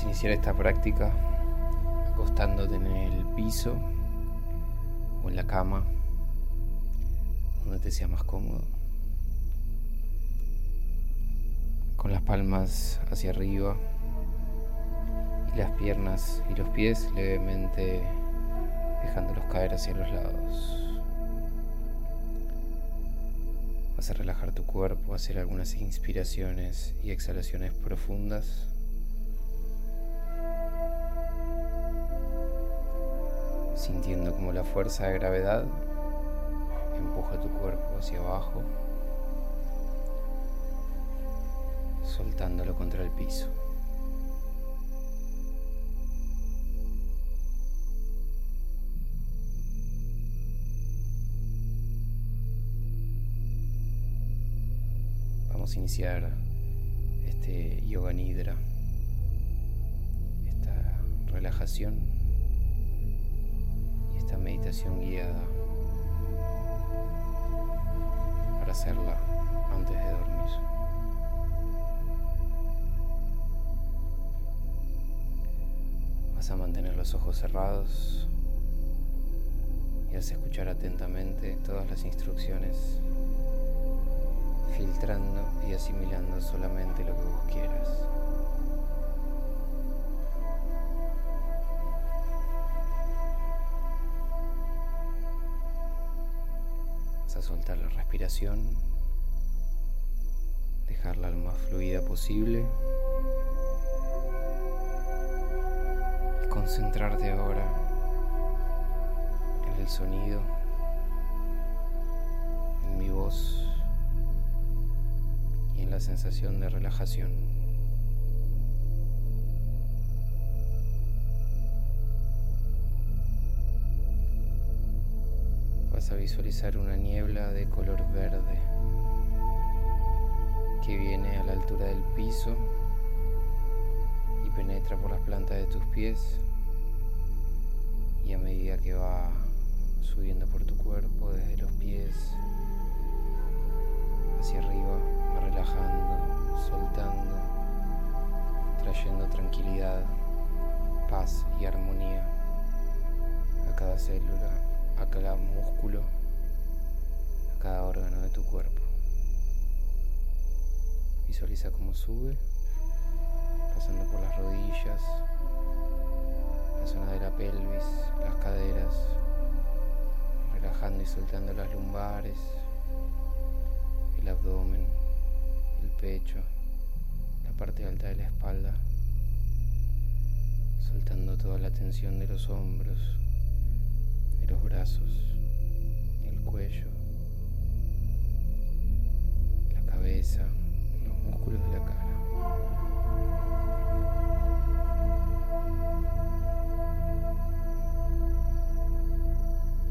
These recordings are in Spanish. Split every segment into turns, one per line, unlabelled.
A iniciar esta práctica acostándote en el piso o en la cama, donde te sea más cómodo. Con las palmas hacia arriba y las piernas y los pies levemente dejándolos caer hacia los lados. Vas a relajar tu cuerpo, hacer algunas inspiraciones y exhalaciones profundas. Sintiendo como la fuerza de gravedad empuja tu cuerpo hacia abajo, soltándolo contra el piso. iniciar este yoga nidra, esta relajación esta meditación guiada para hacerla antes de dormir. Vas a mantener los ojos cerrados y vas a escuchar atentamente todas las instrucciones filtrando y asimilando solamente lo que vos quieras. Soltar la respiración, dejarla lo más fluida posible y concentrarte ahora en el sonido, en mi voz la sensación de relajación. A visualizar una niebla de color verde que viene a la altura del piso y penetra por las plantas de tus pies. Y a medida que va subiendo por tu cuerpo desde los pies hacia arriba relajando, soltando, trayendo tranquilidad, paz y armonía a cada célula, a cada músculo, a cada órgano de tu cuerpo. Visualiza cómo sube, pasando por las rodillas, la zona de la pelvis, las caderas, relajando y soltando las lumbares, el abdomen pecho, la parte alta de la espalda, soltando toda la tensión de los hombros, los brazos, el cuello, la cabeza, los músculos de la cara.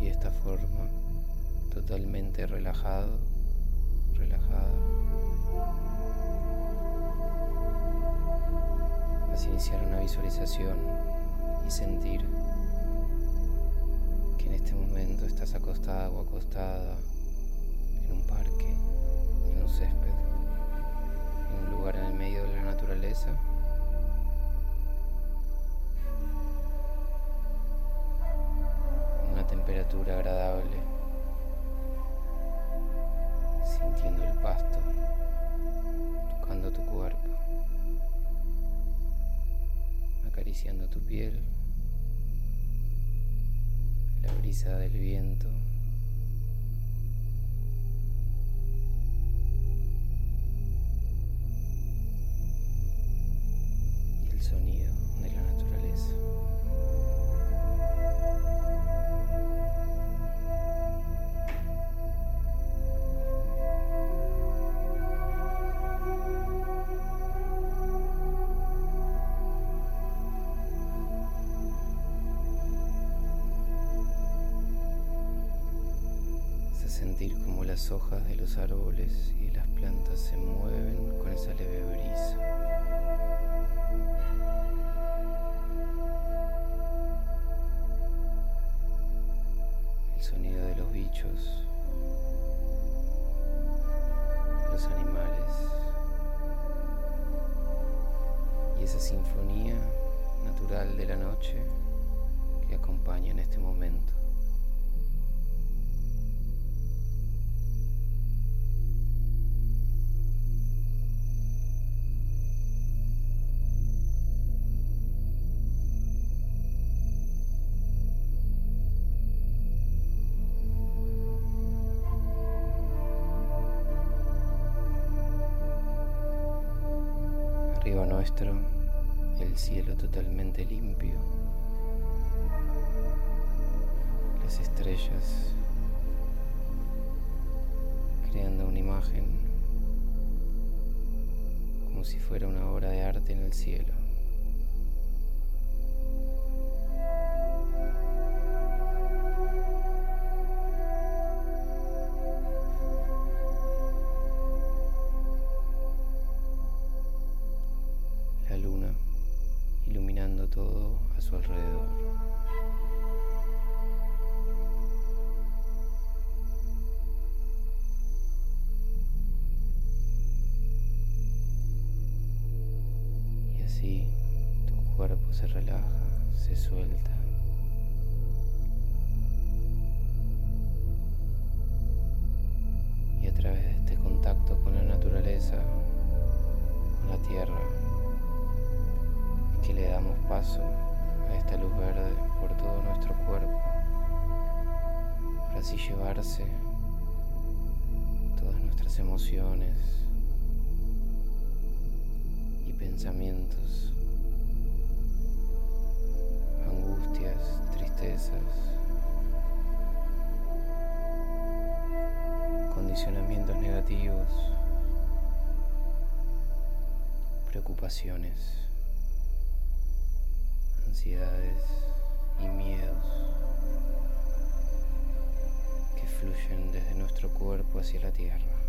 Y de esta forma, totalmente relajado, relajada, Vas a iniciar una visualización y sentir este momento estás acostada o acostada en un parque, en un césped, en un lugar en el medio de la naturaleza. Una temperatura agradable, sintiendo el pasto, tocando tu cuerpo. acariciando tu piel, la brisa del viento. y el sonido los árboles y las plantas se mueven con esa leve brisa. El sonido de los bichos, los animales y esa sinfonía natural de la noche que acompaña en este momento. Arriba nuestro, el cielo totalmente limpio, las estrellas creando una imagen como si fuera una obra de arte en el cielo. Así tu cuerpo se relaja, se suelta. Y a través de este contacto con la naturaleza, con la tierra, que le damos paso a esta luz verde por todo nuestro cuerpo, para así llevarse todas nuestras emociones pensamientos, angustias, tristezas, condicionamientos negativos, preocupaciones ansiedades y miedos que fluyen desde nuestro cuerpo hacia la tierra.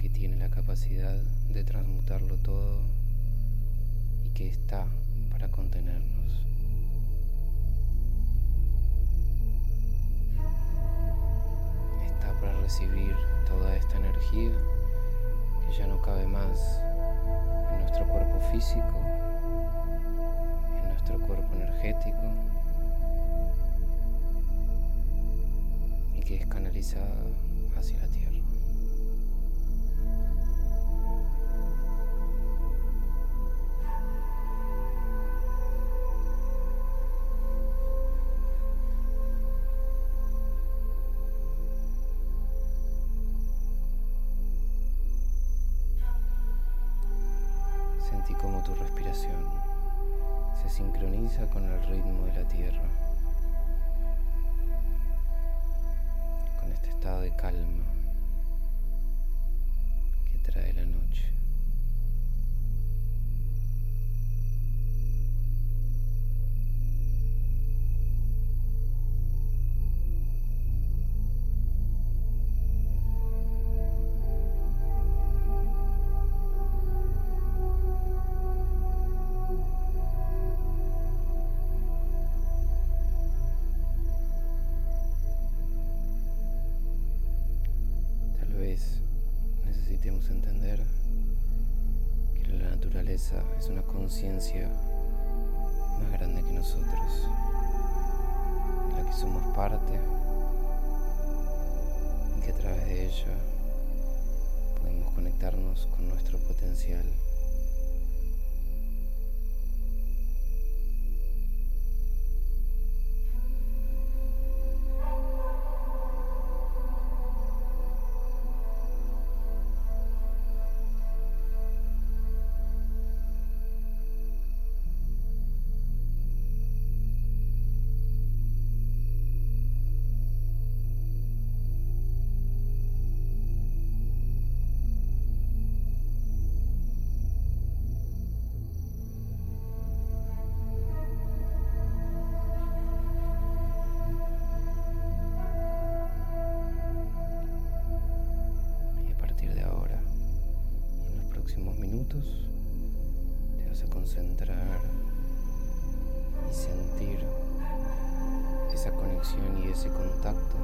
Que tiene la capacidad de transmutarlo todo y que está para contenernos. Está para recibir toda esta energía que ya no cabe más en nuestro cuerpo físico, en nuestro cuerpo energético y que es canalizada hacia la tierra. Conciencia más grande que nosotros, de la que somos parte y que a través de ella podemos conectarnos con nuestro potencial. minutos te vas a concentrar y sentir esa conexión y ese contacto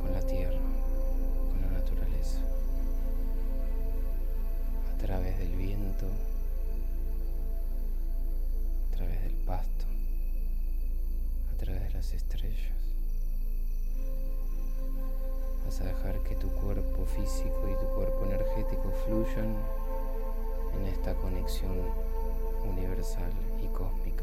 con la tierra, con la naturaleza, a través del viento, a través del pasto, a través de las estrellas. Vas a dejar que tu cuerpo físico y tu cuerpo energético fluyan en esta conexión universal y cósmica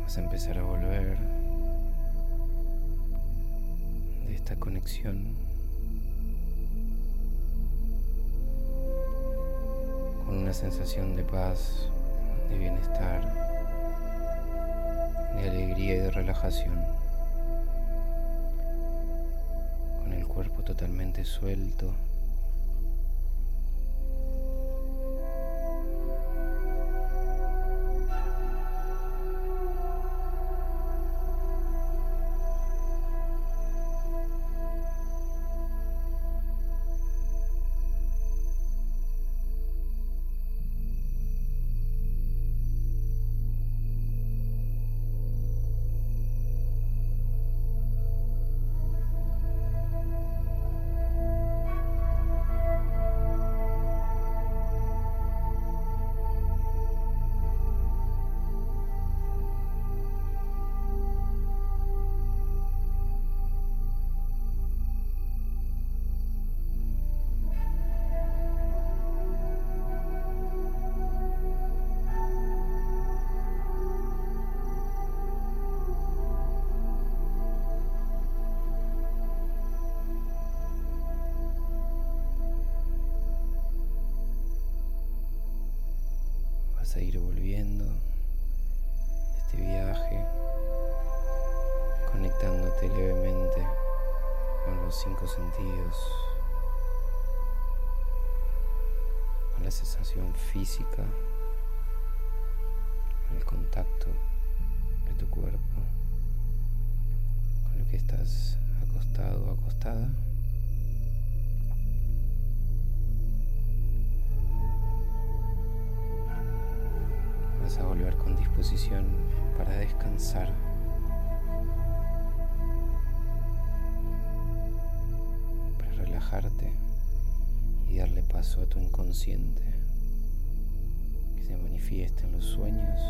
vas a empezar a volver de esta conexión. Con una sensación de paz, de bienestar, de alegría y de relajación, con el cuerpo totalmente suelto. A ir volviendo de este viaje, conectándote levemente con los cinco sentidos, con la sensación física, el contacto de tu cuerpo, con lo que estás acostado o acostada. Vas a volver con disposición para descansar. Para relajarte y darle paso a tu inconsciente que se manifiesta en los sueños,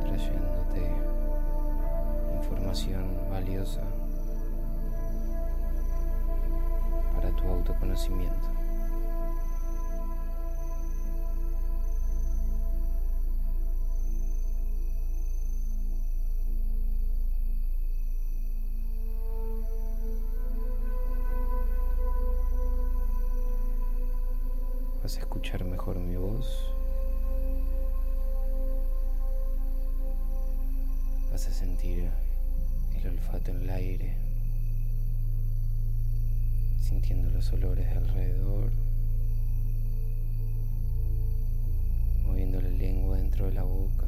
trayéndote información valiosa para tu autoconocimiento. Alrededor, moviendo la lengua dentro de la boca,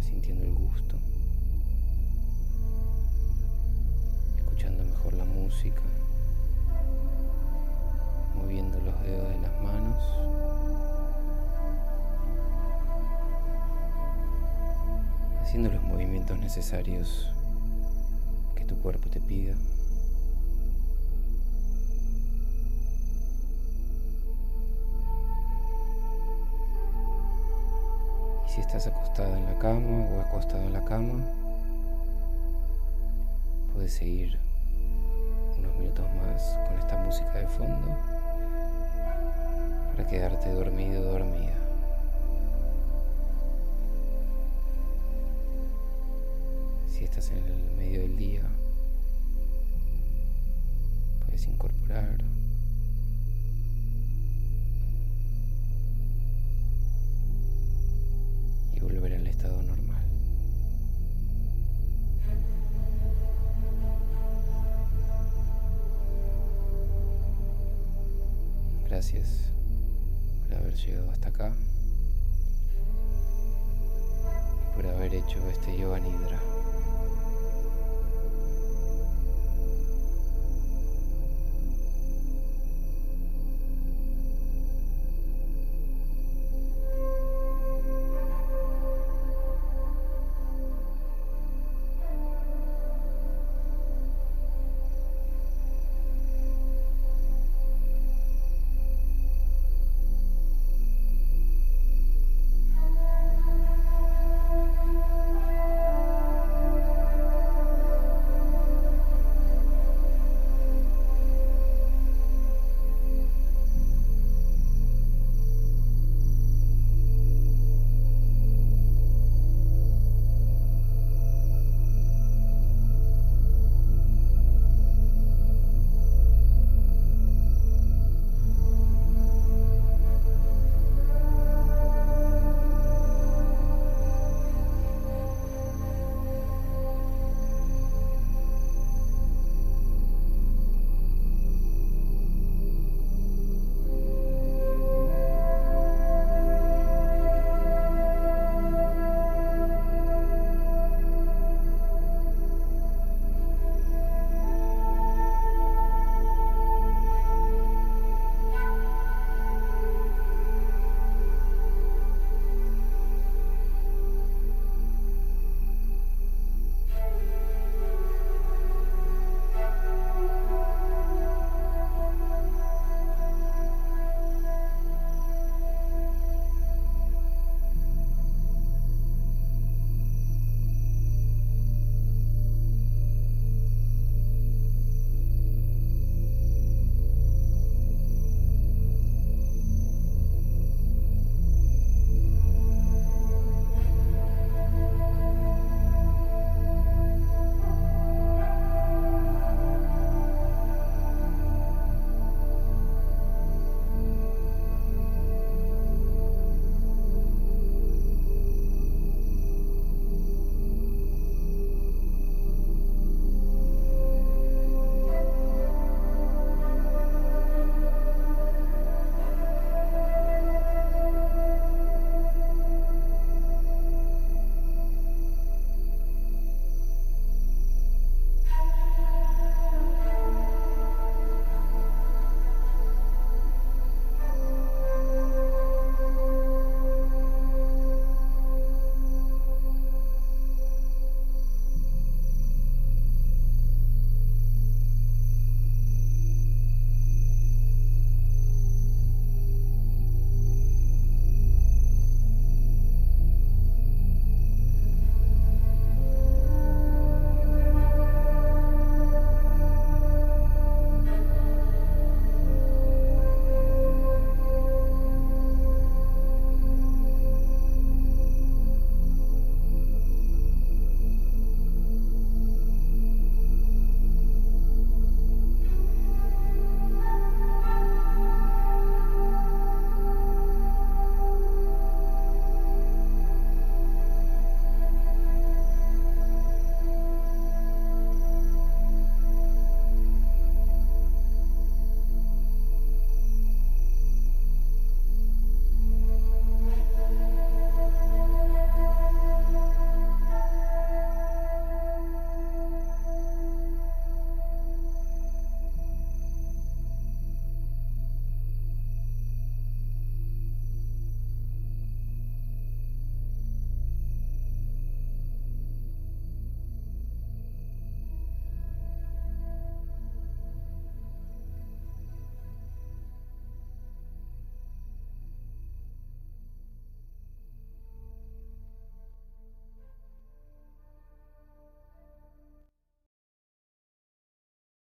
sintiendo el gusto, escuchando mejor la música moviendo los dedos de las manos. Haciendo los movimientos necesarios que tu cuerpo te pida. Si estás acostada en la cama o acostado en la cama, puedes seguir unos minutos más con esta música de fondo para quedarte dormido dormida. Si estás en el medio del día, puedes incorporar volver